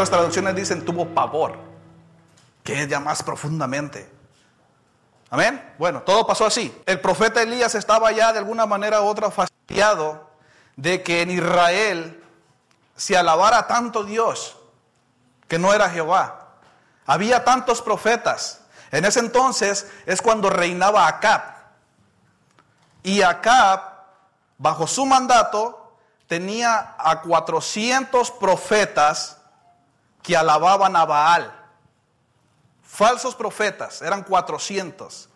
otras traducciones dicen tuvo pavor, que es ya más profundamente. Amén. Bueno, todo pasó así. El profeta Elías estaba ya de alguna manera u otra fastidiado de que en Israel se alabara tanto Dios, que no era Jehová. Había tantos profetas. En ese entonces es cuando reinaba Acab. Y Acab, bajo su mandato, tenía a 400 profetas que alababan a Baal. Falsos profetas, eran 400.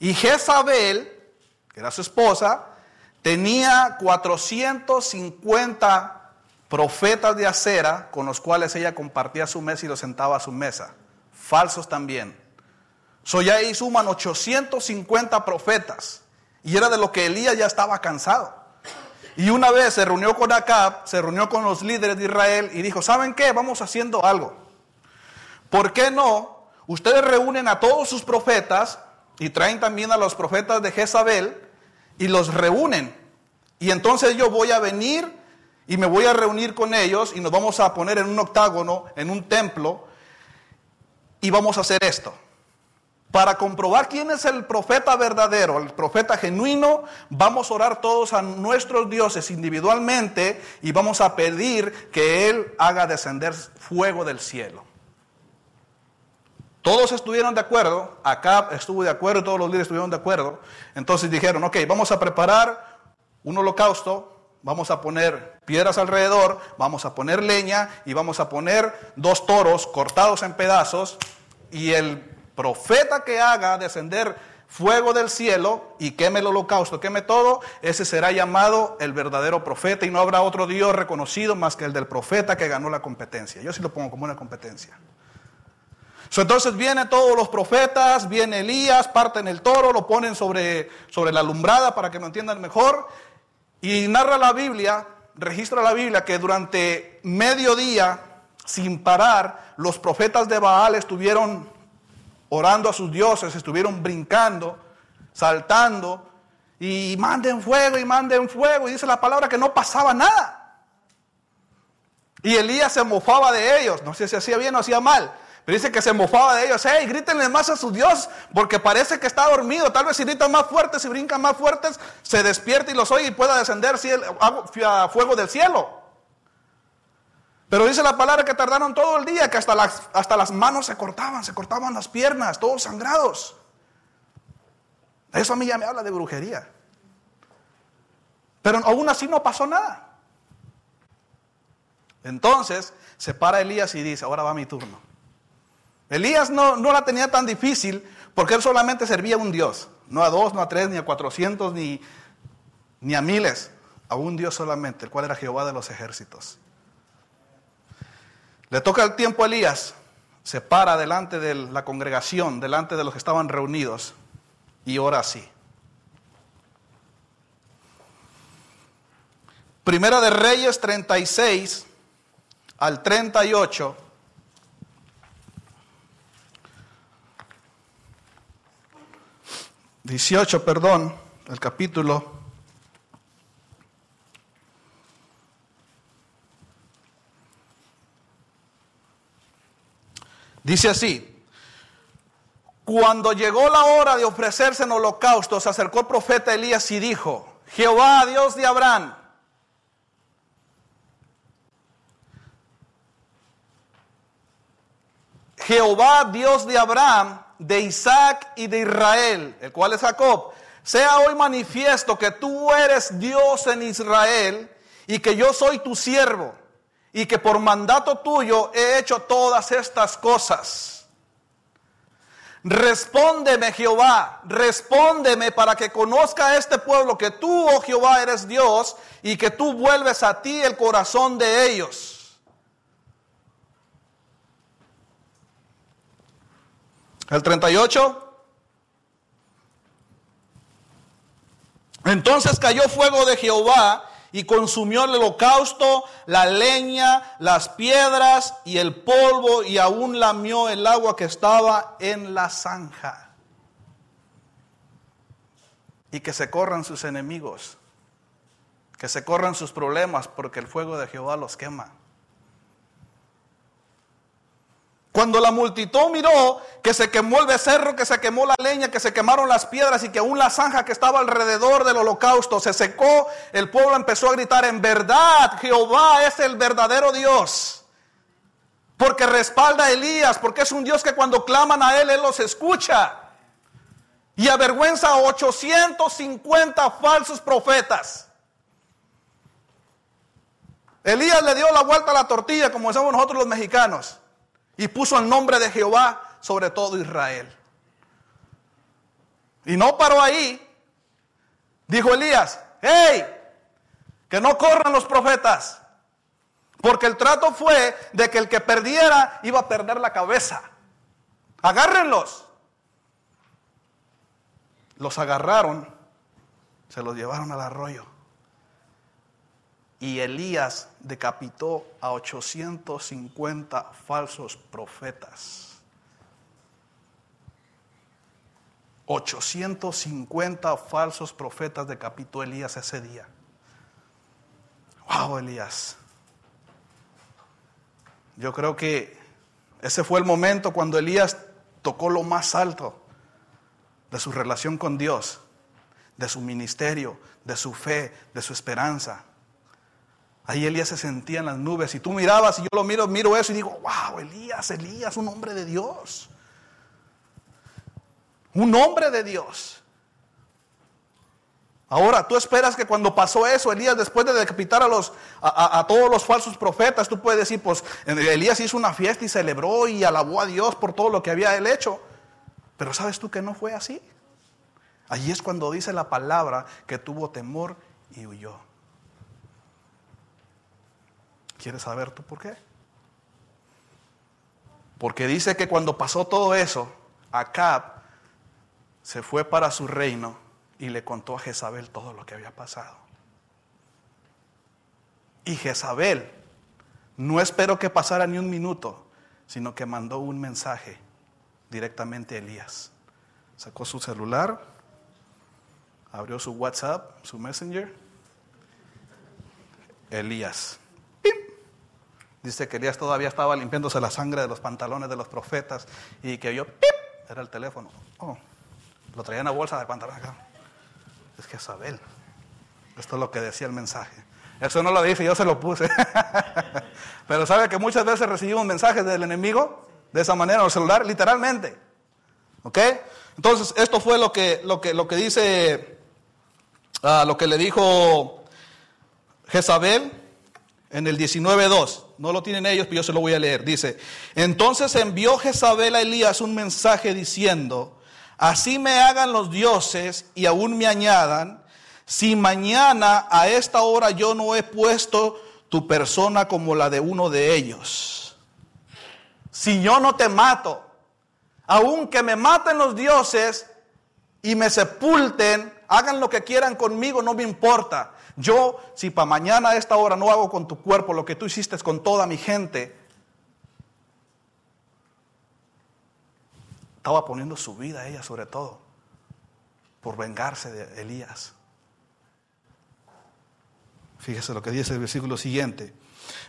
Y Jezabel, que era su esposa, tenía 450 profetas de acera con los cuales ella compartía su mesa y los sentaba a su mesa. Falsos también. So ahí suman 850 profetas. Y era de lo que Elías ya estaba cansado. Y una vez se reunió con Acab, se reunió con los líderes de Israel y dijo, ¿saben qué? Vamos haciendo algo. ¿Por qué no? Ustedes reúnen a todos sus profetas y traen también a los profetas de Jezabel y los reúnen. Y entonces yo voy a venir y me voy a reunir con ellos y nos vamos a poner en un octágono, en un templo, y vamos a hacer esto. Para comprobar quién es el profeta verdadero, el profeta genuino, vamos a orar todos a nuestros dioses individualmente y vamos a pedir que Él haga descender fuego del cielo. Todos estuvieron de acuerdo, acá estuvo de acuerdo, todos los líderes estuvieron de acuerdo. Entonces dijeron, ok, vamos a preparar un holocausto Vamos a poner piedras alrededor, vamos a poner leña y vamos a poner dos toros cortados en pedazos y el profeta que haga descender fuego del cielo y queme el holocausto, queme todo, ese será llamado el verdadero profeta y no habrá otro Dios reconocido más que el del profeta que ganó la competencia. Yo sí lo pongo como una competencia. entonces vienen todos los profetas, viene Elías, parten el toro, lo ponen sobre, sobre la alumbrada para que me entiendan mejor y narra la Biblia, registra la Biblia que durante medio día, sin parar, los profetas de Baal estuvieron orando a sus dioses, estuvieron brincando, saltando, y manden fuego y manden fuego. Y dice la palabra que no pasaba nada. Y Elías se mofaba de ellos. No sé si hacía bien o hacía mal dice que se mofaba de ellos. Hey, grítenle más a su Dios, porque parece que está dormido. Tal vez si gritan más fuertes, si brincan más fuertes, se despierta y los oye y pueda descender fuego del cielo. Pero dice la palabra que tardaron todo el día, que hasta las, hasta las manos se cortaban, se cortaban las piernas, todos sangrados. Eso a mí ya me habla de brujería. Pero aún así no pasó nada. Entonces se para Elías y dice, ahora va mi turno. Elías no, no la tenía tan difícil porque él solamente servía a un Dios, no a dos, no a tres, ni a cuatrocientos, ni, ni a miles, a un Dios solamente, el cual era Jehová de los ejércitos. Le toca el tiempo a Elías, se para delante de la congregación, delante de los que estaban reunidos, y ora así. Primera de Reyes 36 al 38 18, perdón, el capítulo. Dice así, cuando llegó la hora de ofrecerse en holocausto, se acercó el profeta Elías y dijo, Jehová, Dios de Abraham, Jehová, Dios de Abraham, de Isaac y de Israel, el cual es Jacob, sea hoy manifiesto que tú eres Dios en Israel y que yo soy tu siervo y que por mandato tuyo he hecho todas estas cosas. Respóndeme Jehová, respóndeme para que conozca este pueblo que tú, oh Jehová, eres Dios y que tú vuelves a ti el corazón de ellos. El 38. Entonces cayó fuego de Jehová y consumió el holocausto, la leña, las piedras y el polvo y aún lamió el agua que estaba en la zanja. Y que se corran sus enemigos, que se corran sus problemas porque el fuego de Jehová los quema. Cuando la multitud miró que se quemó el becerro, que se quemó la leña, que se quemaron las piedras y que aún la zanja que estaba alrededor del holocausto se secó, el pueblo empezó a gritar, en verdad Jehová es el verdadero Dios. Porque respalda a Elías, porque es un Dios que cuando claman a Él, Él los escucha. Y avergüenza a 850 falsos profetas. Elías le dio la vuelta a la tortilla, como decimos nosotros los mexicanos y puso el nombre de Jehová sobre todo Israel. Y no paró ahí. Dijo Elías, hey, que no corran los profetas. Porque el trato fue de que el que perdiera iba a perder la cabeza. Agárrenlos. Los agarraron, se los llevaron al arroyo. Y Elías decapitó a 850 falsos profetas. 850 falsos profetas decapitó Elías ese día. Wow, Elías. Yo creo que ese fue el momento cuando Elías tocó lo más alto de su relación con Dios, de su ministerio, de su fe, de su esperanza. Ahí Elías se sentía en las nubes y tú mirabas y yo lo miro, miro eso y digo, wow, Elías, Elías, un hombre de Dios. Un hombre de Dios. Ahora, tú esperas que cuando pasó eso, Elías, después de decapitar a, los, a, todos los falsos profetas, tú puedes decir, pues Elías hizo una fiesta y celebró y alabó a Dios por todo lo que había él hecho. Pero sabes tú que no fue así. Allí es cuando dice la palabra que tuvo temor y huyó. ¿Quieres saber tú por qué? Porque dice que cuando pasó todo eso, Acab se fue para su reino y le contó a Jezabel todo lo que había pasado. Y Jezabel no esperó que pasara ni un minuto, sino que mandó un mensaje directamente a Elías. Sacó su celular, abrió su WhatsApp, su Messenger. Elías, Dice que Elías todavía estaba limpiándose la sangre de los pantalones de los profetas y que yo, ¡pip! Era el teléfono. Oh, lo traía en la bolsa de pantalones acá. Es que Isabel. Esto es lo que decía el mensaje. Eso no lo dice, yo se lo puse. Pero sabe que muchas veces recibimos mensajes del enemigo de esa manera en el celular, literalmente. ¿Ok? Entonces, esto fue lo que, lo que, lo que dice, ah, lo que le dijo Jezabel en el 19.2. No lo tienen ellos, pero yo se lo voy a leer. Dice, entonces envió Jezabel a Elías un mensaje diciendo, así me hagan los dioses y aún me añadan, si mañana a esta hora yo no he puesto tu persona como la de uno de ellos. Si yo no te mato, aunque me maten los dioses y me sepulten, hagan lo que quieran conmigo, no me importa. Yo, si para mañana a esta hora no hago con tu cuerpo lo que tú hiciste con toda mi gente, estaba poniendo su vida a ella sobre todo por vengarse de Elías. Fíjese lo que dice el versículo siguiente.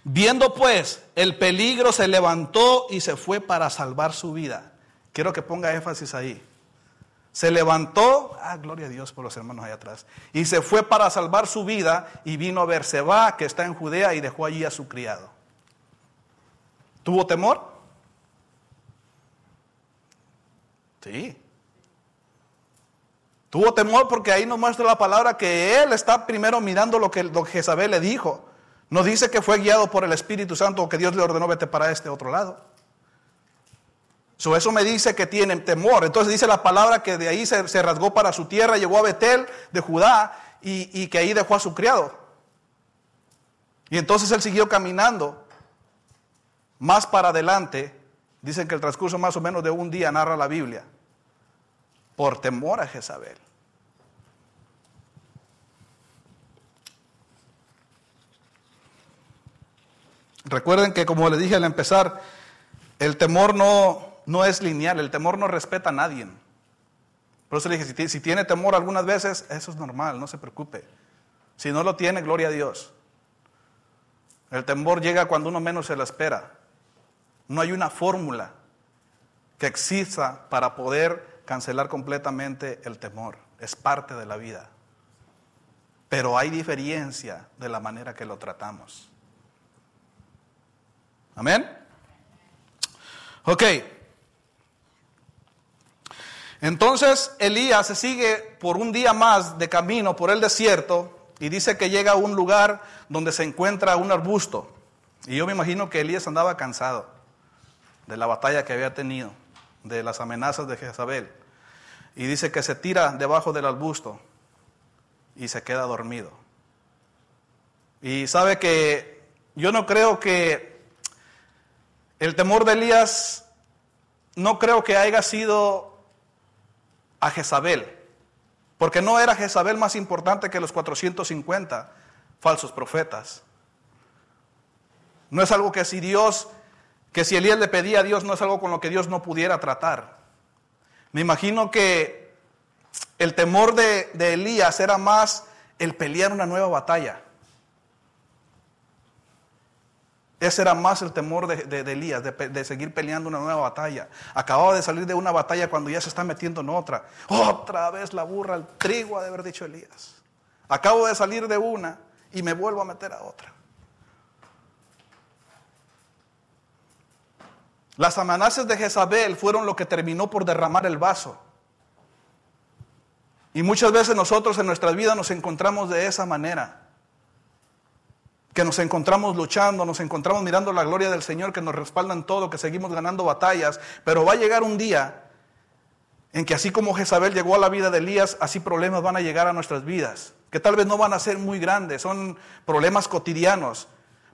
Viendo pues el peligro, se levantó y se fue para salvar su vida. Quiero que ponga énfasis ahí. Se levantó, ah, gloria a Dios por los hermanos allá atrás, y se fue para salvar su vida y vino a Berseba, que está en Judea, y dejó allí a su criado. ¿Tuvo temor? Sí. Tuvo temor porque ahí nos muestra la palabra que él está primero mirando lo que, lo que Jezabel le dijo. No dice que fue guiado por el Espíritu Santo o que Dios le ordenó vete para este otro lado eso me dice que tienen temor. Entonces dice la palabra que de ahí se, rasgó para su tierra, llegó a Betel de Judá y, y que ahí dejó a su criado. Y entonces él siguió caminando. Más para adelante, dicen que el transcurso más o menos de un día narra la Biblia, por temor a Jezabel. Recuerden que como le dije al empezar, el temor no, no es lineal, el temor no respeta a nadie. Por eso le dije, si, tiene temor algunas veces, eso es normal, no se preocupe. Si no lo tiene, gloria a Dios. El temor llega cuando uno menos se lo espera. No hay una fórmula que exista para poder cancelar completamente el temor. Es parte de la vida. Pero hay diferencia de la manera que lo tratamos. Amén. Ok. Entonces Elías se sigue por un día más de camino por el desierto y dice que llega a un lugar donde se encuentra un arbusto. Y yo me imagino que Elías andaba cansado de la batalla que había tenido, de las amenazas de Jezabel. Y dice que se tira debajo del arbusto y se queda dormido. Y sabe que yo no creo que el temor de Elías, no creo que haya sido a Jezabel, porque no era Jezabel más importante que los 450 falsos profetas. No es algo que si Dios, que si Elías le pedía a Dios, no es algo con lo que Dios no pudiera tratar. Me imagino que el temor de, de Elías era más el pelear una nueva batalla. Ese era más el temor de, Elías, de, seguir peleando una nueva batalla. Acababa de salir de una batalla cuando ya se está metiendo en otra. Otra vez la burra al trigo, ha de haber dicho Elías. Acabo de salir de una y me vuelvo a meter a otra. Las amenazas de Jezabel fueron lo que terminó por derramar el vaso. Y muchas veces nosotros en nuestra vida nos encontramos de esa manera que nos encontramos luchando, nos encontramos mirando la gloria del Señor, que nos respaldan todo, que seguimos ganando batallas, pero va a llegar un día en que así como Jezabel llegó a la vida de Elías, así problemas van a llegar a nuestras vidas, que tal vez no van a ser muy grandes, son problemas cotidianos,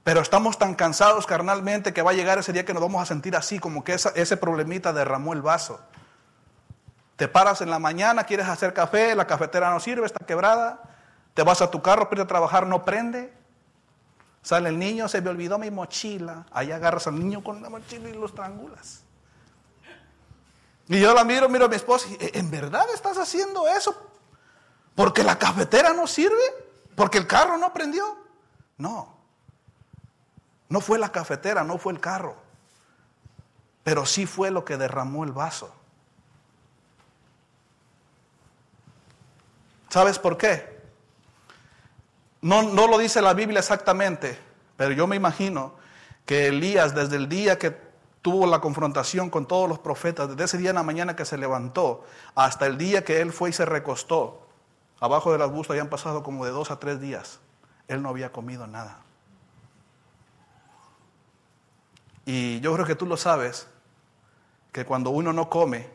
pero estamos tan cansados carnalmente que va a llegar ese día que nos vamos a sentir así, como que ese problemita derramó el vaso. Te paras en la mañana, quieres hacer café, la cafetera no sirve, está quebrada, te vas a tu carro, para a trabajar, no prende, Sale el niño, se me olvidó mi mochila. Ahí agarras al niño con la mochila y lo estrangulas. Y yo la miro, miro a mi esposa y, ¿en verdad estás haciendo eso? ¿Porque la cafetera no sirve? ¿Porque el carro no prendió? No. No fue la cafetera, no fue el carro. Pero sí fue lo que derramó el vaso. ¿Sabes por qué? No, no lo dice la Biblia exactamente, pero yo me imagino que Elías desde el día que tuvo la confrontación con todos los profetas, desde ese día en la mañana que se levantó hasta el día que él fue y se recostó, abajo del arbusto habían pasado como de dos a tres días. Él no había comido nada. Y yo creo que tú lo sabes, que cuando uno no come,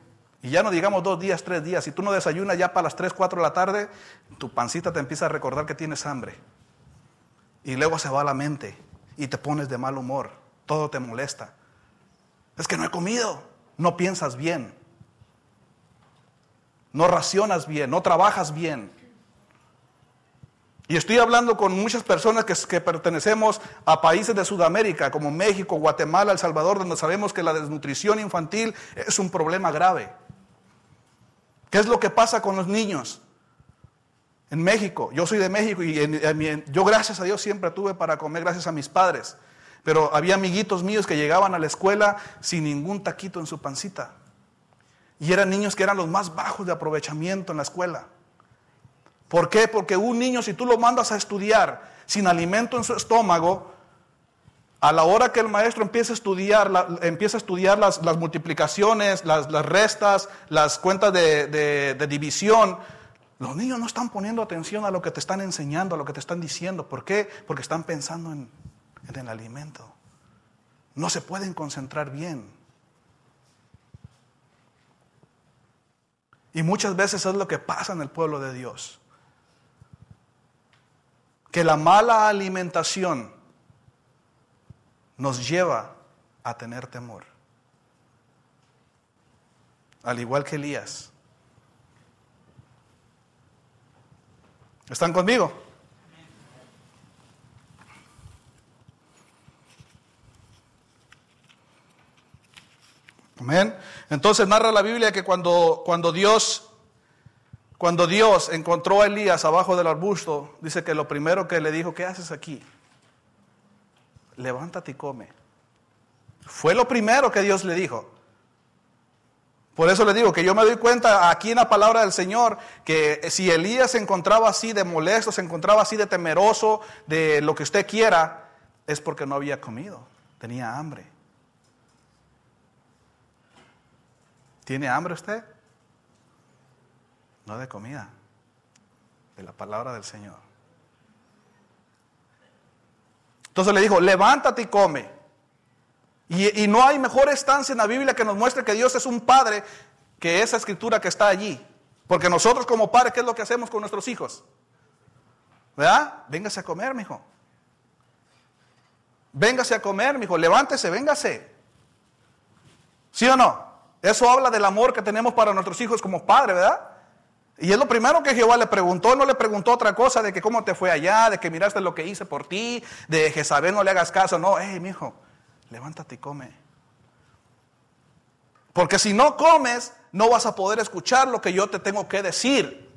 y ya no digamos dos días, tres días. Si tú no desayunas ya para las tres, cuatro de la tarde, tu pancita te empieza a recordar que tienes hambre. Y luego se va a la mente y te pones de mal humor. Todo te molesta. Es que no he comido. No piensas bien. No racionas bien. No trabajas bien. Y estoy hablando con muchas personas que, pertenecemos a países de Sudamérica, como México, Guatemala, El Salvador, donde sabemos que la desnutrición infantil es un problema grave. ¿Qué es lo que pasa con los niños? En México, yo soy de México y yo gracias a Dios siempre tuve para comer gracias a mis padres. Pero había amiguitos míos que llegaban a la escuela sin ningún taquito en su pancita. Y eran niños que eran los más bajos de aprovechamiento en la escuela. ¿Por qué? Porque un niño, si tú lo mandas a estudiar sin alimento en su estómago, a la hora que el maestro empieza a estudiar, empieza a estudiar las, multiplicaciones, las, restas, las cuentas de, división, los niños no están poniendo atención a lo que te están enseñando, a lo que te están diciendo. ¿Por qué? Porque están pensando en, en el alimento. No se pueden concentrar bien. Y muchas veces es lo que pasa en el pueblo de Dios. Que la mala alimentación nos lleva a tener temor. Al igual que Elías. ¿Están conmigo? Amén. Entonces narra la Biblia que cuando, cuando Dios cuando Dios encontró a Elías abajo del arbusto, dice que lo primero que le dijo, ¿qué haces aquí? Levántate y come. Fue lo primero que Dios le dijo. Por eso le digo que yo me doy cuenta aquí en la palabra del Señor que si Elías se encontraba así de molesto, se encontraba así de temeroso, de lo que usted quiera, es porque no había comido, tenía hambre. ¿Tiene hambre usted? No de comida, de la palabra del Señor. Entonces le dijo, levántate y come. Y, no hay mejor estancia en la Biblia que nos muestre que Dios es un padre que esa escritura que está allí. Porque nosotros como padres, ¿qué es lo que hacemos con nuestros hijos? ¿Verdad? Véngase a comer, mijo. Véngase a comer, mijo. Levántese, véngase. ¿Sí o no? Eso habla del amor que tenemos para nuestros hijos como padre, ¿verdad? Y es lo primero que Jehová le preguntó, no le preguntó otra cosa de que cómo te fue allá, de que miraste lo que hice por ti, de que saber no le hagas caso, no, hey, mijo, levántate y come. Porque si no comes, no vas a poder escuchar lo que yo te tengo que decir.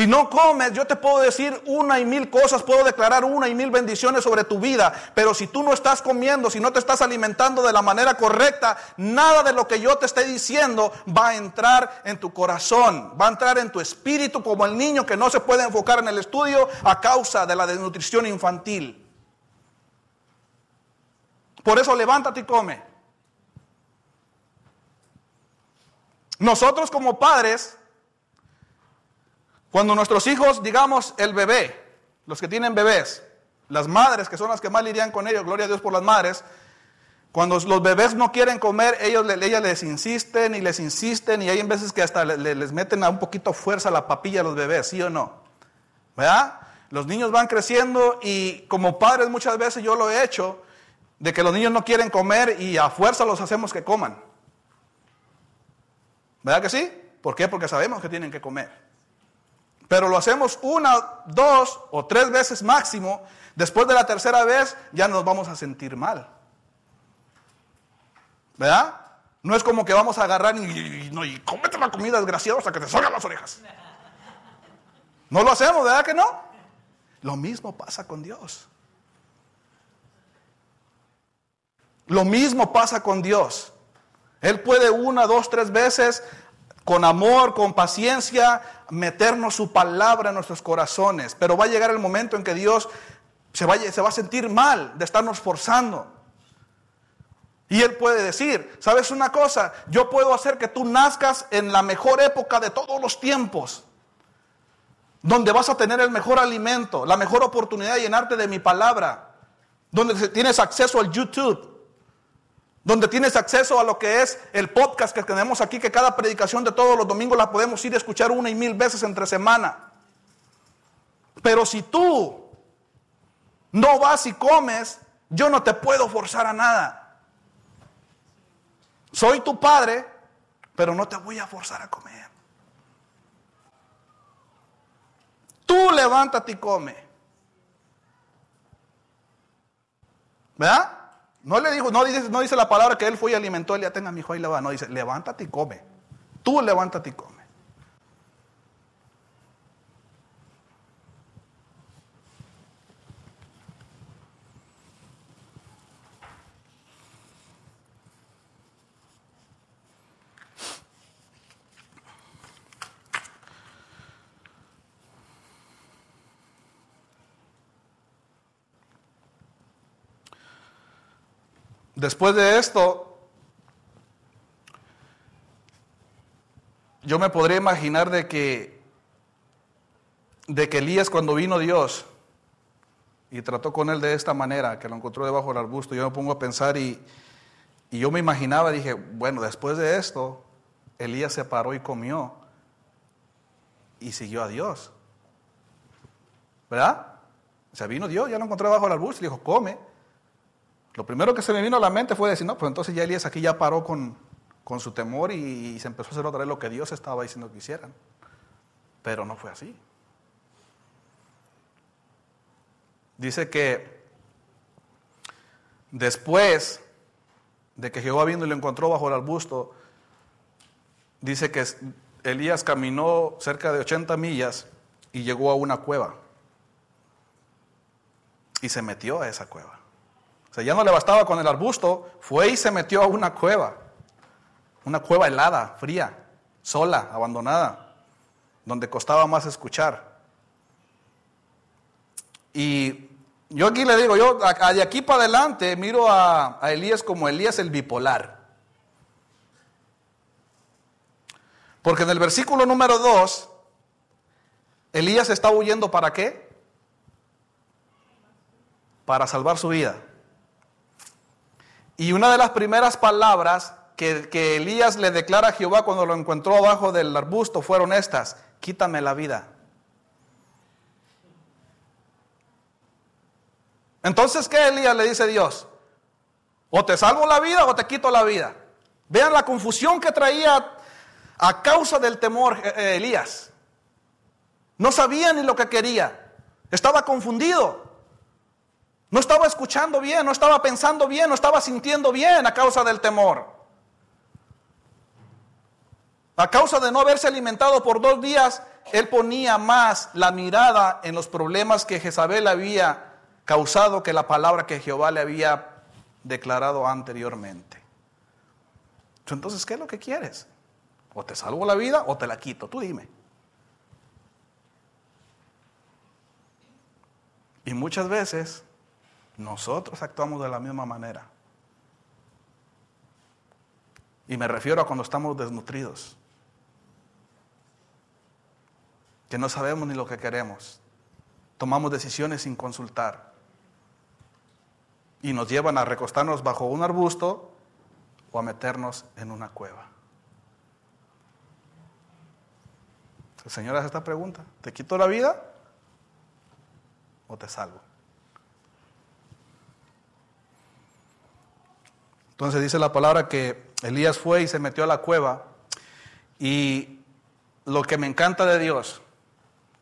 Si no comes, yo te puedo decir una y mil cosas, puedo declarar una y mil bendiciones sobre tu vida, pero si tú no estás comiendo, si no te estás alimentando de la manera correcta, nada de lo que yo te esté diciendo va a entrar en tu corazón, va a entrar en tu espíritu como el niño que no se puede enfocar en el estudio a causa de la desnutrición infantil. Por eso levántate y come. Nosotros como padres cuando nuestros hijos, digamos, el bebé, los que tienen bebés, las madres que son las que más lidian con ellos, gloria a Dios por las madres, cuando los bebés no quieren comer, ellos, ellas les insisten y les insisten y hay veces que hasta les meten a un poquito fuerza la papilla a los bebés, ¿sí o no? ¿Verdad? Los niños van creciendo y como padres muchas veces yo lo he hecho, de que los niños no quieren comer y a fuerza los hacemos que coman. ¿Verdad que sí? ¿Por qué? Porque sabemos que tienen que comer. Pero lo hacemos una, dos o tres veces máximo. Después de la tercera vez ya nos vamos a sentir mal. ¿Verdad? No es como que vamos a agarrar y, no, y cómete la comida desgraciada hasta que te salgan las orejas. No lo hacemos, ¿verdad que no? Lo mismo pasa con Dios. Lo mismo pasa con Dios. Él puede una, dos, tres veces con amor, con paciencia, meternos su palabra en nuestros corazones. Pero va a llegar el momento en que Dios se, se va a sentir mal de estarnos forzando. Y Él puede decir, ¿sabes una cosa? Yo puedo hacer que tú nazcas en la mejor época de todos los tiempos, donde vas a tener el mejor alimento, la mejor oportunidad de llenarte de mi palabra, donde tienes acceso al YouTube, donde tienes acceso a lo que es el podcast que tenemos aquí, que cada predicación de todos los domingos la podemos ir a escuchar una y mil veces entre semana. Pero si tú no vas y comes, yo no te puedo forzar a nada. Soy tu padre, pero no te voy a forzar a comer. Tú levántate y come. ¿Verdad? No le dijo, no dice, no dice la palabra que él fue y alimentó, él ya tenga mi hijo le va. No, dice, levántate y come. Tú levántate y come. Después de esto, yo me podría imaginar de que, de que Elías cuando vino Dios y trató con él de esta manera, que lo encontró debajo del arbusto, yo me pongo a pensar y, yo me imaginaba, dije, bueno, después de esto, Elías se paró y comió y siguió a Dios. ¿Verdad? O sea, vino Dios, ya lo encontró debajo del arbusto y dijo, come. Lo primero que se me vino a la mente fue decir, no, pues entonces ya Elías aquí ya paró con, su temor y, se empezó a hacer otra vez lo que Dios estaba diciendo que hicieran. Pero no fue así. Dice que después de que Jehová vino y lo encontró bajo el arbusto, dice que Elías caminó cerca de 80 millas y llegó a una cueva. Y se metió a esa cueva. O sea, ya no le bastaba con el arbusto, fue y se metió a una cueva. Una cueva helada, fría, sola, abandonada, donde costaba más escuchar. Y yo aquí le digo, yo de aquí para adelante miro a, a Elías como Elías el bipolar. Porque en el versículo número 2, Elías está huyendo para qué? Para salvar su vida. Y una de las primeras palabras que, Elías le declara a Jehová cuando lo encontró abajo del arbusto fueron estas, quítame la vida. Entonces, ¿qué Elías le dice a Dios? O te salvo la vida o te quito la vida. Vean la confusión que traía a causa del temor eh, eh, Elías. No sabía ni lo que quería. Estaba confundido. No estaba escuchando bien, no estaba pensando bien, no estaba sintiendo bien a causa del temor. A causa de no haberse alimentado por dos días, él ponía más la mirada en los problemas que Jezabel había causado que la palabra que Jehová le había declarado anteriormente. Entonces, ¿qué es lo que quieres? O te salvo la vida o te la quito, tú dime. Y muchas veces nosotros actuamos de la misma manera. Y me refiero a cuando estamos desnutridos. Que no sabemos ni lo que queremos. Tomamos decisiones sin consultar y nos llevan a recostarnos bajo un arbusto o a meternos en una cueva. El Señor hace esta pregunta, ¿te quito la vida o te salvo? Entonces dice la palabra que Elías fue y se metió a la cueva y lo que me encanta de Dios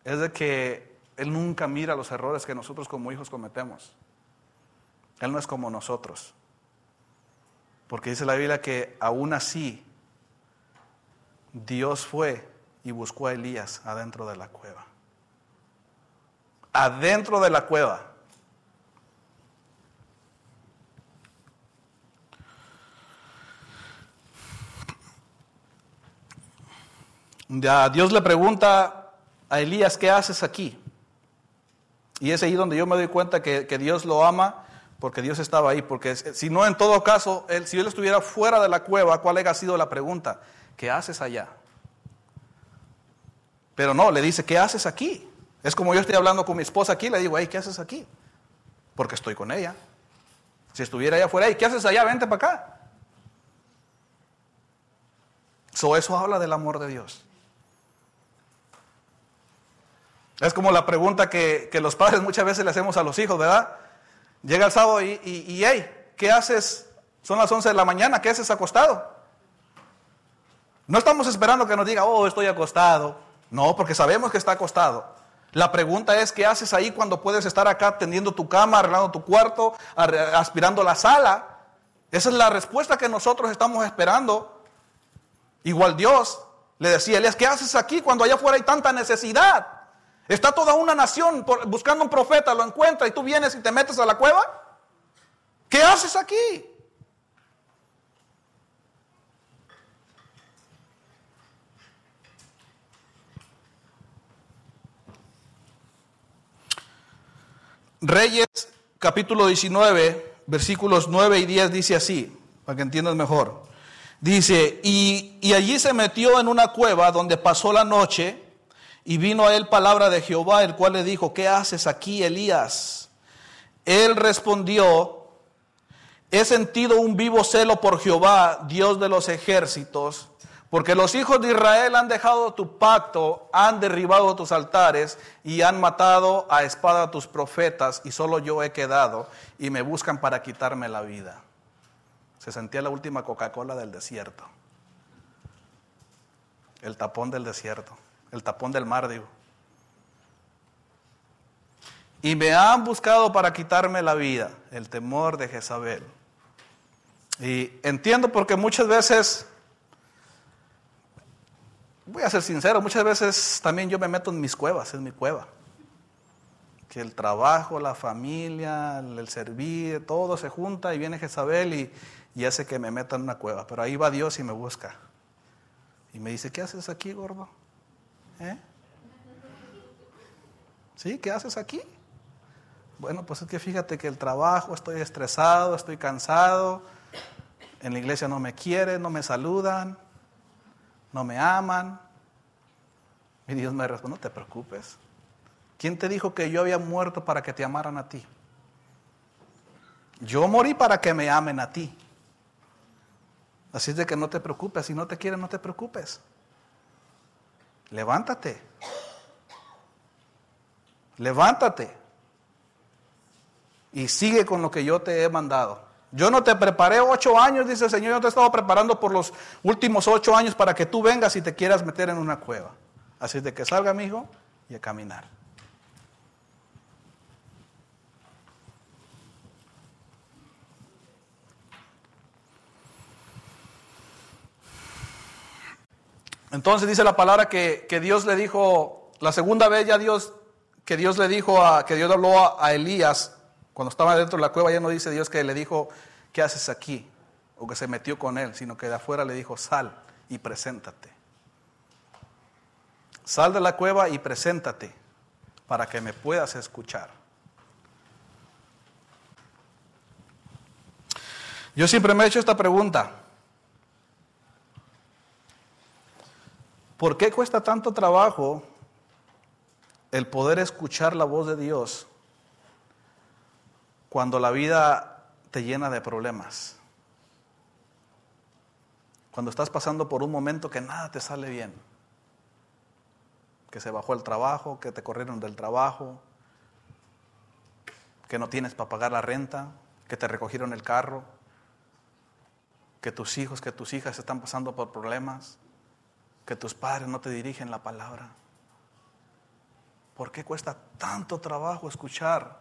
es de que Él nunca mira los errores que nosotros como hijos cometemos. Él no es como nosotros. Porque dice la Biblia que aún así Dios fue y buscó a Elías adentro de la cueva. Adentro de la cueva. Dios le pregunta a Elías, ¿qué haces aquí? Y es ahí donde yo me doy cuenta que, que Dios lo ama porque Dios estaba ahí, porque si no, en todo caso, si él estuviera fuera de la cueva, ¿cuál ha sido la pregunta? ¿Qué haces allá? Pero no, le dice, ¿qué haces aquí? Es como yo estoy hablando con mi esposa aquí, le digo, ¿qué haces aquí? Porque estoy con ella. Si estuviera allá afuera, ¿qué haces allá? Vente para acá. eso habla del amor de Dios. Es como la pregunta que, que los padres muchas veces le hacemos a los hijos, ¿verdad? Llega el sábado y, y, hey, ¿qué haces? Son las 11 de la mañana, ¿qué haces acostado? No estamos esperando que nos diga, oh, estoy acostado. No, porque sabemos que está acostado. La pregunta es, ¿qué haces ahí cuando puedes estar acá tendiendo tu cama, arreglando tu cuarto, aspirando la sala? Esa es la respuesta que nosotros estamos esperando. Igual Dios le decía, Elías, ¿qué haces aquí cuando allá afuera hay tanta necesidad? Está toda una nación buscando un profeta, lo encuentra y tú vienes y te metes a la cueva. ¿Qué haces aquí? Reyes capítulo 19, versículos 9 y 10 dice así, para que entiendas mejor. Dice, y, y allí se metió en una cueva donde pasó la noche y vino a él palabra de Jehová, el cual le dijo, ¿qué haces aquí, Elías? Él respondió, he sentido un vivo celo por Jehová, Dios de los ejércitos, porque los hijos de Israel han dejado tu pacto, han derribado tus altares y han matado a espada a tus profetas, y solo yo he quedado, y me buscan para quitarme la vida. Se sentía la última Coca-Cola del desierto, el tapón del desierto el tapón del mar, digo. Y me han buscado para quitarme la vida, el temor de Jezabel. Y entiendo porque muchas veces, voy a ser sincero, muchas veces también yo me meto en mis cuevas, en mi cueva. Que el trabajo, la familia, el servir, todo se junta y viene Jezabel y, y hace que me meta en una cueva. Pero ahí va Dios y me busca. Y me dice, ¿qué haces aquí, gordo? ¿Eh? ¿Sí? ¿Qué haces aquí? Bueno, pues es que fíjate que el trabajo, estoy estresado, estoy cansado, en la iglesia no me quieren, no me saludan, no me aman. Y Dios me responde, no te preocupes. ¿Quién te dijo que yo había muerto para que te amaran a ti? Yo morí para que me amen a ti. Así es de que no te preocupes. Si no te quieren, no te preocupes. Levántate. Levántate. Y sigue con lo que yo te he mandado. Yo no te preparé ocho años, dice el Señor. Yo te he estado preparando por los últimos ocho años para que tú vengas y te quieras meter en una cueva. Así de que salga, mi hijo, y a caminar. Entonces dice la palabra que, Dios le dijo, la segunda vez ya Dios, que Dios le dijo, a, que Dios habló a, Elías, cuando estaba dentro de la cueva, ya no dice Dios que le dijo, ¿qué haces aquí? O que se metió con él, sino que de afuera le dijo, sal y preséntate. Sal de la cueva y preséntate para que me puedas escuchar. Yo siempre me he hecho esta pregunta. ¿Por qué cuesta tanto trabajo el poder escuchar la voz de Dios cuando la vida te llena de problemas? Cuando estás pasando por un momento que nada te sale bien, que se bajó el trabajo, que te corrieron del trabajo, que no tienes para pagar la renta, que te recogieron el carro, que tus hijos, que tus hijas están pasando por problemas que tus padres no te dirigen la palabra? ¿Por qué cuesta tanto trabajo escuchar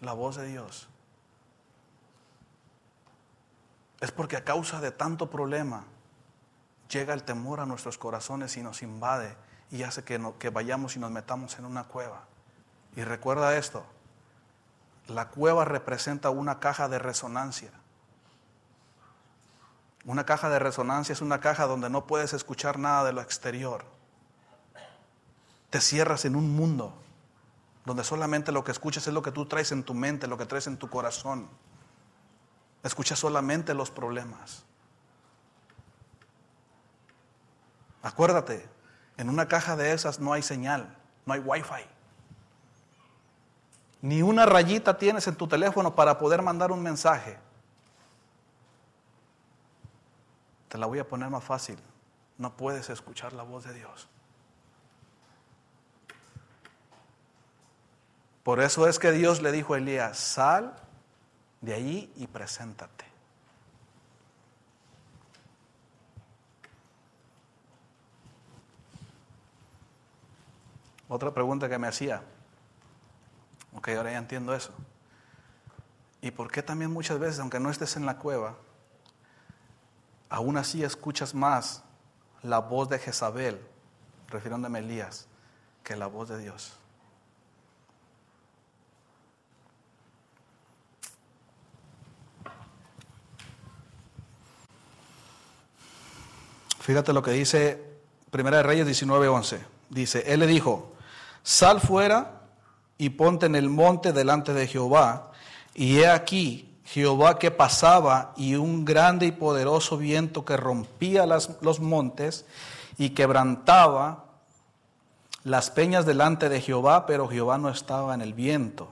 la voz de Dios? Es porque a causa de tanto problema llega el temor a nuestros corazones y nos invade y hace que, que vayamos y nos metamos en una cueva. Y recuerda esto, la cueva representa una caja de resonancia. Una caja de resonancia es una caja donde no puedes escuchar nada de lo exterior. Te cierras en un mundo donde solamente lo que escuchas es lo que tú traes en tu mente, lo que traes en tu corazón. Escuchas solamente los problemas. Acuérdate, en una caja de esas no hay señal, no hay wifi. Ni una rayita tienes en tu teléfono para poder mandar un mensaje. Te la voy a poner más fácil. No puedes escuchar la voz de Dios. Por eso es que Dios le dijo a Elías, sal de allí y preséntate. Otra pregunta que me hacía. Ok, ahora ya entiendo eso. ¿Y por qué también muchas veces, aunque no estés en la cueva, aún así escuchas más la voz de Jezabel, refiriéndome a Elías, que la voz de Dios. Fíjate lo que dice Primera de Reyes 19:11. Dice, él le dijo, sal fuera y ponte en el monte delante de Jehová, y he aquí Jehová que pasaba y un grande y poderoso viento que rompía los montes y quebrantaba las peñas delante de Jehová, pero Jehová no estaba en el viento.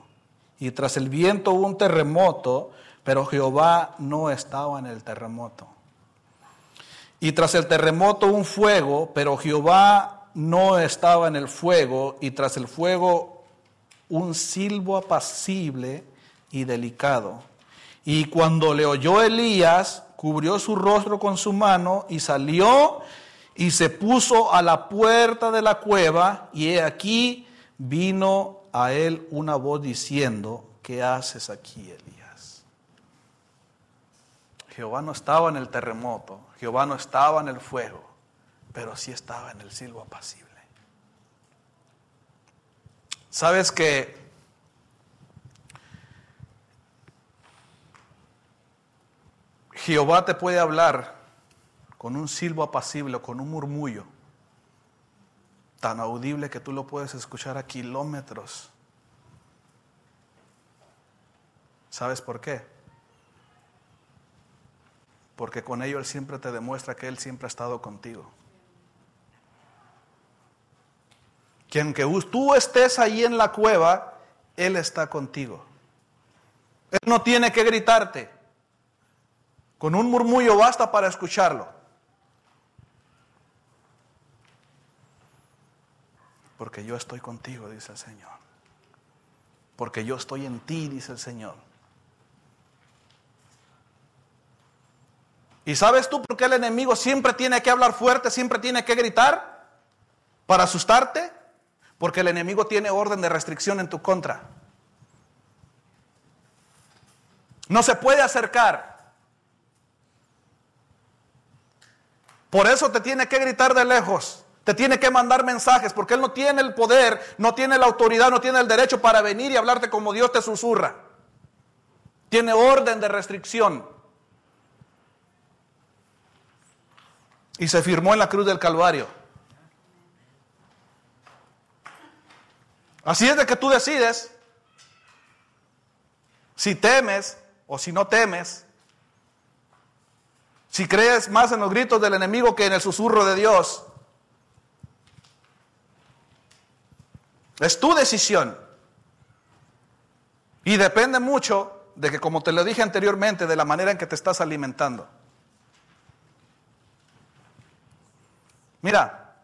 Y tras el viento hubo un terremoto, pero Jehová no estaba en el terremoto. Y tras el terremoto un fuego, pero Jehová no estaba en el fuego, y tras el fuego un silbo apacible y delicado. Y cuando le oyó Elías, cubrió su rostro con su mano y salió y se puso a la puerta de la cueva y he aquí vino a él una voz diciendo, ¿qué haces aquí, Elías? Jehová no estaba en el terremoto, Jehová no estaba en el fuego, pero sí estaba en el silbo apacible. ¿Sabes que Jehová te puede hablar con un silbo apacible con un murmullo tan audible que tú lo puedes escuchar a kilómetros. ¿Sabes por qué? Porque con ello Él siempre te demuestra que Él siempre ha estado contigo. Que aunque tú estés ahí en la cueva, Él está contigo. Él no tiene que gritarte. Con un murmullo basta para escucharlo. Porque yo estoy contigo, dice el Señor. Porque yo estoy en ti, dice el Señor. ¿Y sabes tú por qué el enemigo siempre tiene que hablar fuerte, siempre tiene que gritar? ¿Para asustarte? Porque el enemigo tiene orden de restricción en tu contra. No se puede acercar. Por eso te tiene que gritar de lejos. Te tiene que mandar mensajes porque Él no tiene el poder, no tiene la autoridad, no tiene el derecho para venir y hablarte como Dios te susurra. Tiene orden de restricción. Y se firmó en la cruz del Calvario. Así es de que tú decides si temes o si no temes, si crees más en los gritos del enemigo que en el susurro de Dios. Es tu decisión. Y depende mucho de que, como te lo dije anteriormente, de la manera en que te estás alimentando. Mira,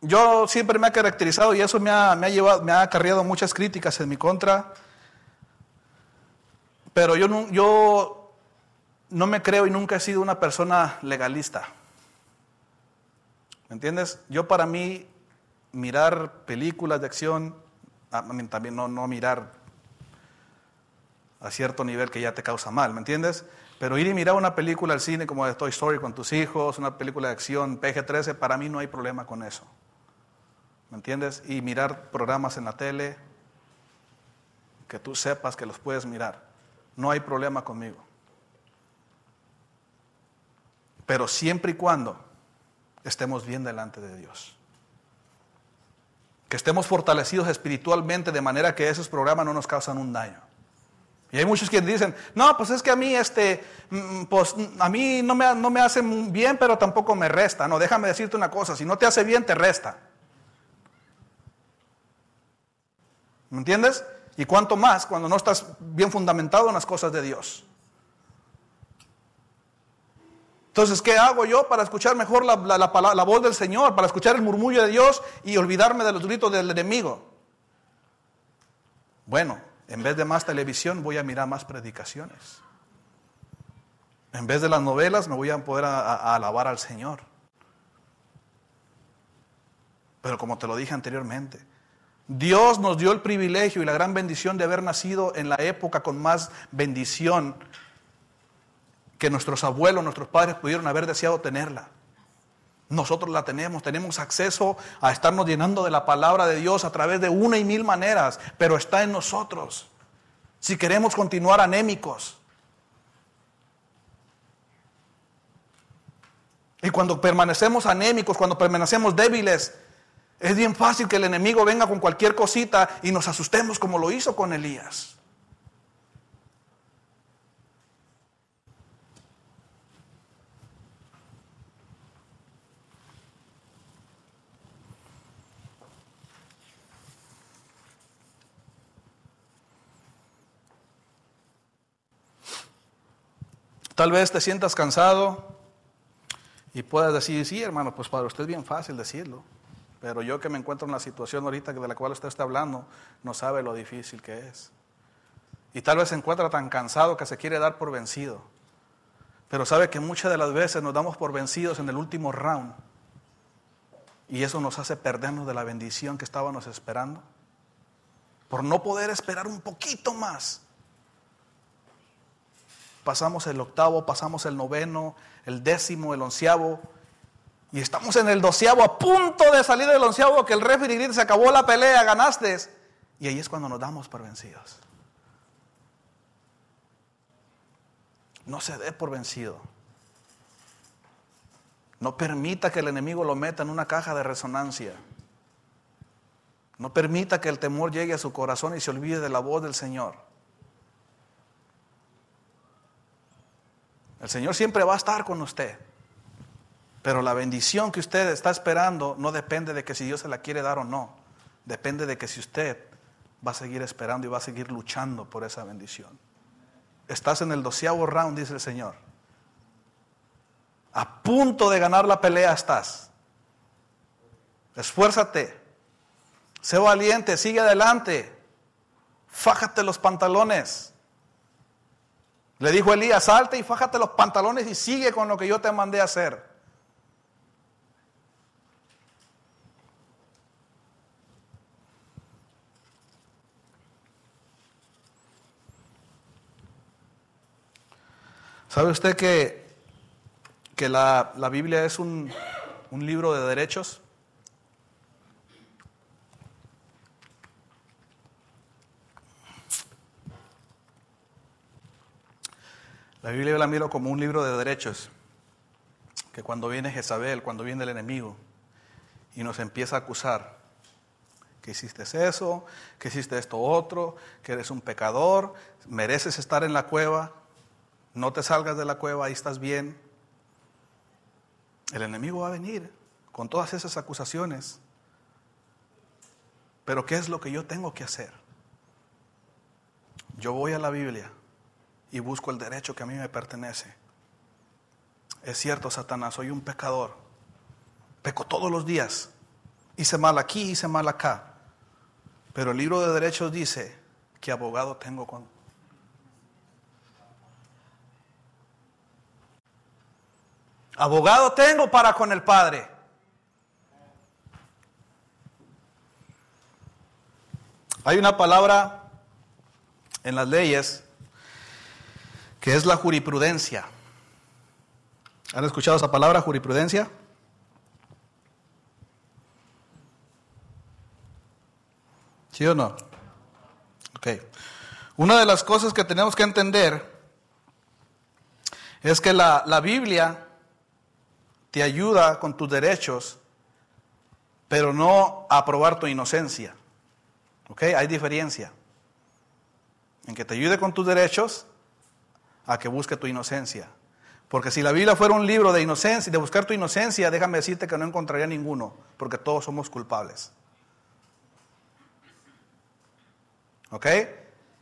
yo siempre me ha caracterizado y eso me ha, me ha llevado, me ha acarreado muchas críticas en mi contra. Pero yo yo no me creo y nunca he sido una persona legalista. ¿Me entiendes? Yo para mí mirar películas de acción, también no, mirar a cierto nivel que ya te causa mal, ¿me entiendes? Pero ir y mirar una película al cine como Toy Story con tus hijos, una película de acción PG-13, para mí no hay problema con eso. ¿Me entiendes? Y mirar programas en la tele, que tú sepas que los puedes mirar. No hay problema conmigo. Pero siempre y cuando estemos bien delante de Dios que estemos fortalecidos espiritualmente de manera que esos programas no nos causan un daño. Y hay muchos que dicen, no, pues es que a mí, este, mm, pues a mí no me, no me hace bien, pero tampoco me resta. No, déjame decirte una cosa, si no te hace bien, te resta. ¿Me entiendes? Y cuánto más cuando no estás bien fundamentado en las cosas de Dios. Entonces, ¿qué hago yo para escuchar mejor la, la, voz del Señor, para escuchar el murmullo de Dios y olvidarme de los gritos del enemigo? Bueno, en vez de más televisión voy a mirar más predicaciones. En vez de las novelas me voy a poder alabar al Señor. Pero como te lo dije anteriormente, Dios nos dio el privilegio y la gran bendición de haber nacido en la época con más bendición que nuestros abuelos, nuestros padres pudieron haber deseado tenerla. Nosotros la tenemos, tenemos acceso a estarnos llenando de la palabra de Dios a través de una y mil maneras, pero está en nosotros. Si queremos continuar anémicos. Y cuando permanecemos anémicos, cuando permanecemos débiles, es bien fácil que el enemigo venga con cualquier cosita y nos asustemos como lo hizo con Elías. Tal vez te sientas cansado y puedas decir, sí, hermano, pues para usted es bien fácil decirlo. Pero yo que me encuentro en la situación ahorita de la cual usted está hablando, no sabe lo difícil que es. Y tal vez se encuentra tan cansado que se quiere dar por vencido. Pero sabe que muchas de las veces nos damos por vencidos en el último round. Y eso nos hace perdernos de la bendición que estábamos esperando. Por no poder esperar un poquito más pasamos el octavo, pasamos el noveno, el décimo, el onceavo, y estamos en el doceavo, a punto de salir del onceavo, que el referee grita, se acabó la pelea, ganaste. Y ahí es cuando nos damos por vencidos. No se dé por vencido. No permita que el enemigo lo meta en una caja de resonancia. No permita que el temor llegue a su corazón y se olvide de la voz del Señor. El Señor siempre va a estar con usted. Pero la bendición que usted está esperando no depende de que si Dios se la quiere dar o no. Depende de que si usted va a seguir esperando y va a seguir luchando por esa bendición. Estás en el doceavo round, dice el Señor. A punto de ganar la pelea estás. Esfuérzate. Sé valiente, sigue adelante. Fájate los pantalones. Le dijo Elías, salte y fájate los pantalones y sigue con lo que yo te mandé a hacer. ¿Sabe usted que, que la, la Biblia es un, un libro de derechos? La Biblia yo la miro como un libro de derechos, que cuando viene Jezabel, cuando viene el enemigo y nos empieza a acusar, que hiciste eso, que hiciste esto otro, que eres un pecador, mereces estar en la cueva, no te salgas de la cueva, ahí estás bien. El enemigo va a venir con todas esas acusaciones. Pero ¿qué es lo que yo tengo que hacer? Yo voy a la Biblia y busco el derecho que a mí me pertenece. Es cierto, Satanás, soy un pecador. Peco todos los días. Hice mal aquí, hice mal acá. Pero el libro de derechos dice que abogado tengo con, Abogado tengo para con el Padre. Hay una palabra en las leyes que es la jurisprudencia. ¿Han escuchado esa palabra, jurisprudencia? ¿Sí o no? Ok. Una de las cosas que tenemos que entender es que la, la Biblia te ayuda con tus derechos, pero no a probar tu inocencia. ¿Ok? Hay diferencia. En que te ayude con tus derechos a que busque tu inocencia. Porque si la Biblia fuera un libro de inocencia, de buscar tu inocencia, déjame decirte que no encontraría ninguno, porque todos somos culpables. ¿Ok?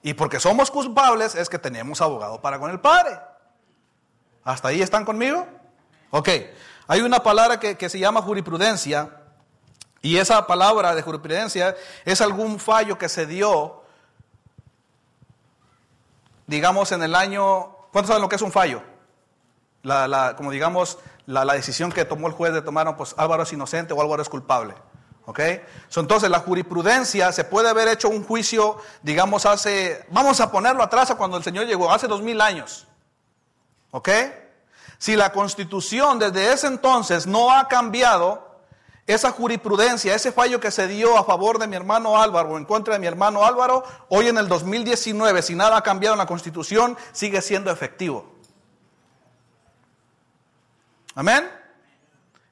Y porque somos culpables es que tenemos abogado para con el Padre. ¿Hasta ahí están conmigo? Ok. Hay una palabra que, se llama jurisprudencia, y esa palabra de jurisprudencia es algún fallo que se dio, digamos, en el año... ¿Cuántos saben lo que es un fallo? La, como digamos, la, decisión que tomó el juez de tomar, pues Álvaro es inocente o Álvaro es culpable. ¿Ok? entonces la jurisprudencia se puede haber hecho un juicio, digamos, hace, vamos a ponerlo atrás a cuando el Señor llegó, hace dos mil años. ¿Ok? Si la constitución desde ese entonces no ha cambiado, esa jurisprudencia, ese fallo que se dio a favor de mi hermano Álvaro o en contra de mi hermano Álvaro, hoy en el 2019, si nada ha cambiado en la constitución, sigue siendo efectivo. Amén.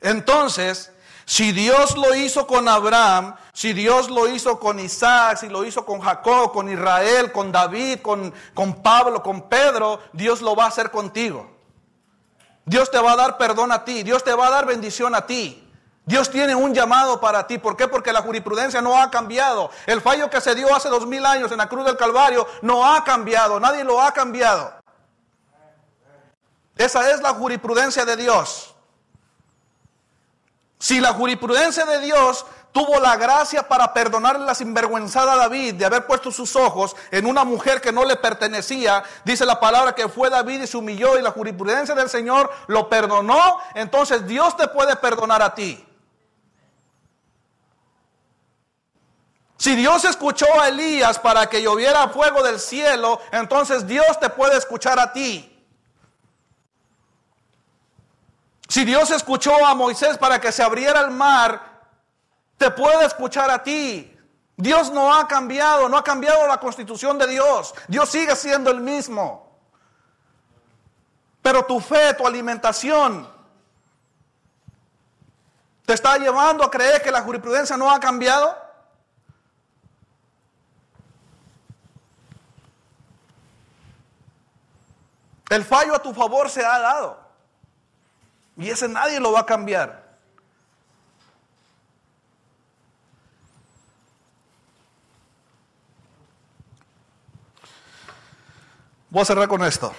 Entonces, si Dios lo hizo con Abraham, si Dios lo hizo con Isaac, si lo hizo con Jacob, con Israel, con David, con, con Pablo, con Pedro, Dios lo va a hacer contigo. Dios te va a dar perdón a ti, Dios te va a dar bendición a ti. Dios tiene un llamado para ti. ¿Por qué? Porque la jurisprudencia no ha cambiado. El fallo que se dio hace dos mil años en la cruz del Calvario no ha cambiado. Nadie lo ha cambiado. Esa es la jurisprudencia de Dios. Si la jurisprudencia de Dios tuvo la gracia para perdonarle la sinvergüenzada David de haber puesto sus ojos en una mujer que no le pertenecía. Dice la palabra que fue David y se humilló y la jurisprudencia del Señor lo perdonó. Entonces Dios te puede perdonar a ti. Si Dios escuchó a Elías para que lloviera fuego del cielo, entonces Dios te puede escuchar a ti. Si Dios escuchó a Moisés para que se abriera el mar, te puede escuchar a ti. Dios no ha cambiado, no ha cambiado la constitución de Dios. Dios sigue siendo el mismo. Pero tu fe, tu alimentación, te está llevando a creer que la jurisprudencia no ha cambiado. El fallo a tu favor se ha dado. Y ese nadie lo va a cambiar. Voy a cerrar con esto.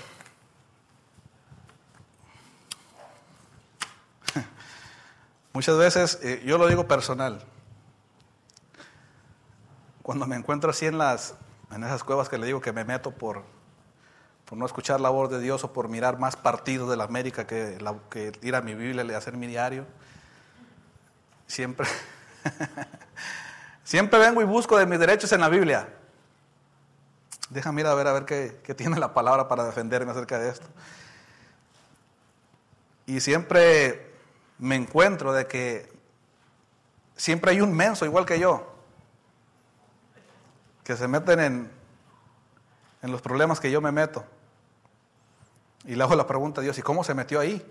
Muchas veces, eh, yo lo digo personal, cuando me encuentro así en, las, en esas cuevas que le digo que me meto por, por no escuchar la voz de Dios o por mirar más partidos de la América que, que ir a mi Biblia y hacer mi diario, siempre, siempre vengo y busco de mis derechos en la Biblia. Déjame ir a ver a ver qué, qué tiene la palabra para defenderme acerca de esto. Y siempre me encuentro de que siempre hay un menso igual que yo, que se meten en, en los problemas que yo me meto. Y le hago la pregunta a Dios, ¿y cómo se metió ahí?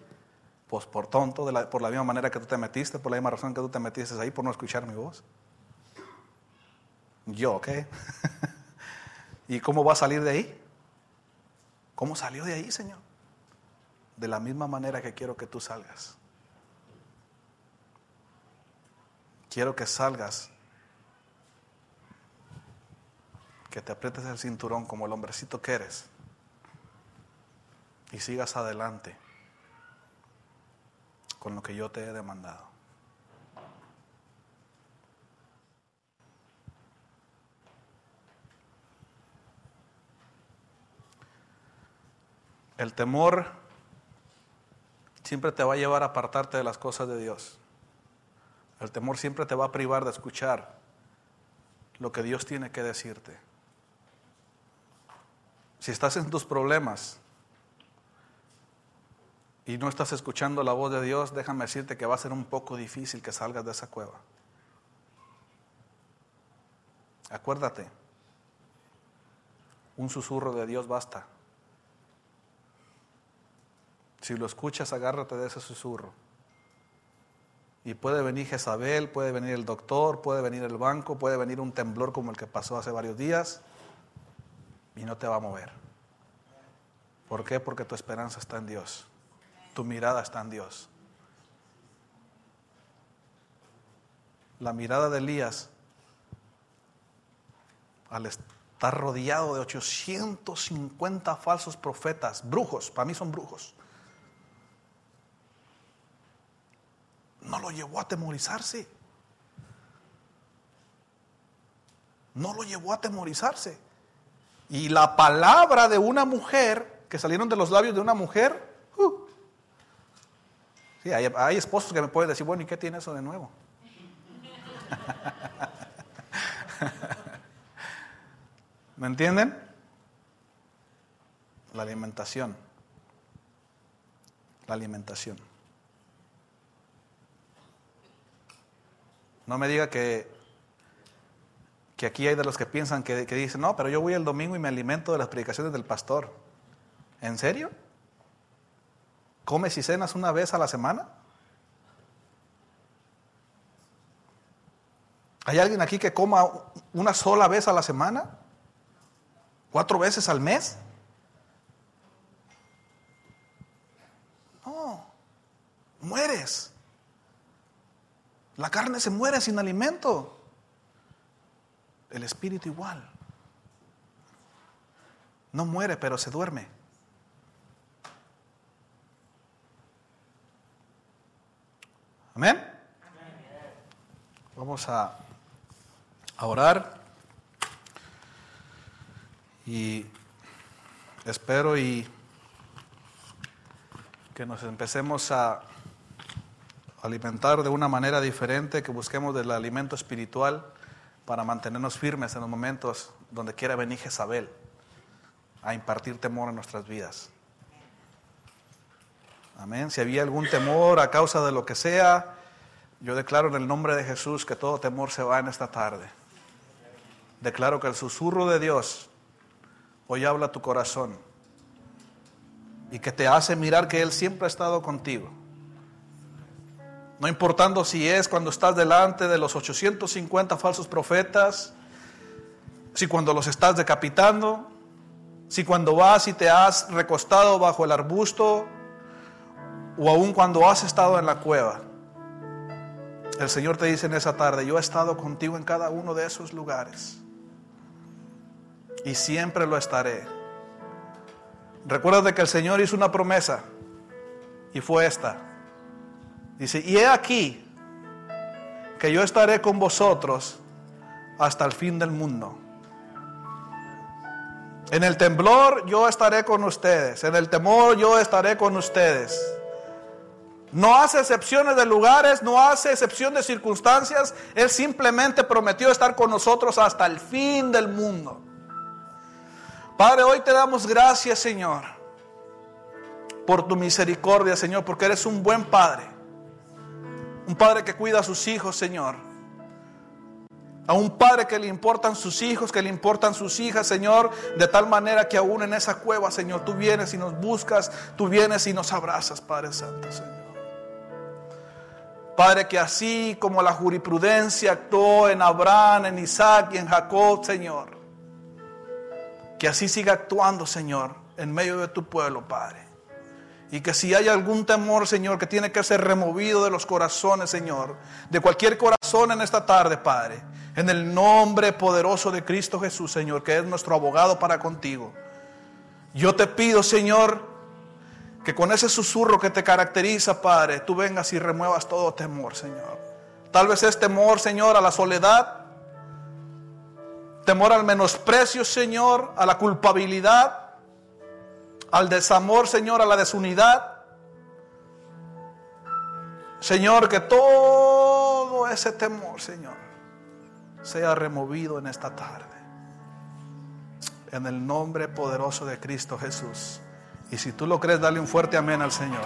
Pues por tonto, por la misma manera que tú te metiste, por la misma razón que tú te metiste ahí, por no escuchar mi voz. Yo, ¿ok? ¿Y cómo va a salir de ahí? ¿Cómo salió de ahí, Señor? De la misma manera que quiero que tú salgas. Quiero que salgas, que te aprietes el cinturón como el hombrecito que eres y sigas adelante con lo que yo te he demandado. El temor siempre te va a llevar a apartarte de las cosas de Dios. El temor siempre te va a privar de escuchar lo que Dios tiene que decirte. Si estás en tus problemas y no estás escuchando la voz de Dios, déjame decirte que va a ser un poco difícil que salgas de esa cueva. Acuérdate, un susurro de Dios basta. Si lo escuchas, agárrate de ese susurro. Y puede venir Jezabel, puede venir el doctor, puede venir el banco, puede venir un temblor como el que pasó hace varios días y no te va a mover. ¿Por qué? Porque tu esperanza está en Dios. Tu mirada está en Dios. La mirada de Elías, al estar rodeado de 850 falsos profetas, brujos, para mí son brujos, no lo llevó a atemorizarse. No lo llevó a atemorizarse. Y la palabra de una mujer, que salieron de los labios de una mujer. Sí, hay, hay esposos que me pueden decir, bueno, ¿y qué tiene eso de nuevo? ¿Me entienden? La alimentación. La alimentación. No me diga que, que aquí hay de los que piensan que, que dicen, no, pero yo voy el domingo y me alimento de las predicaciones del pastor. ¿En serio? ¿Comes y cenas una vez a la semana? ¿Hay alguien aquí que coma una sola vez a la semana? ¿Cuatro veces al mes? No, mueres. La carne se muere sin alimento. El espíritu igual. No muere, pero se duerme. Amén. Vamos a, orar. Y espero y que nos empecemos a alimentar de una manera diferente, que busquemos del alimento espiritual para mantenernos firmes en los momentos donde quiera venir Jezabel a impartir temor en nuestras vidas. Amén. Si había algún temor a causa de lo que sea, yo declaro en el nombre de Jesús que todo temor se va en esta tarde. Declaro que el susurro de Dios hoy habla a tu corazón y que te hace mirar que Él siempre ha estado contigo. No importando si es cuando estás delante de los 850 falsos profetas, si cuando los estás decapitando, si cuando vas y te has recostado bajo el arbusto, o aún cuando has estado en la cueva. El Señor te dice en esa tarde, yo he estado contigo en cada uno de esos lugares. Y siempre lo estaré. Recuerda que el Señor hizo una promesa y fue esta. Dice, y he aquí que yo estaré con vosotros hasta el fin del mundo. En el temblor yo estaré con ustedes, en el temor yo estaré con ustedes. No hace excepciones de lugares, no hace excepción de circunstancias. Él simplemente prometió estar con nosotros hasta el fin del mundo. Padre, hoy te damos gracias, Señor, por tu misericordia, Señor, porque eres un buen Padre. Un Padre que cuida a sus hijos, Señor. A un Padre que le importan sus hijos, que le importan sus hijas, Señor, de tal manera que aún en esa cueva, Señor, tú vienes y nos buscas, tú vienes y nos abrazas, Padre Santo, Señor. Padre, que así como la jurisprudencia actuó en Abraham, en Isaac y en Jacob, Señor, que así siga actuando, Señor, en medio de tu pueblo, Padre. Y que si hay algún temor, Señor, que tiene que ser removido de los corazones, Señor, de cualquier corazón en esta tarde, Padre, en el nombre poderoso de Cristo Jesús, Señor, que es nuestro abogado para contigo. Yo te pido, Señor, que con ese susurro que te caracteriza, Padre, tú vengas y remuevas todo temor, Señor. Tal vez es temor, Señor, a la soledad, temor al menosprecio, Señor, a la culpabilidad, al desamor, Señor, a la desunidad. Señor, que todo ese temor, Señor, sea removido en esta tarde. En el nombre poderoso de Cristo Jesús. Y si tú lo crees, dale un fuerte amén al Señor.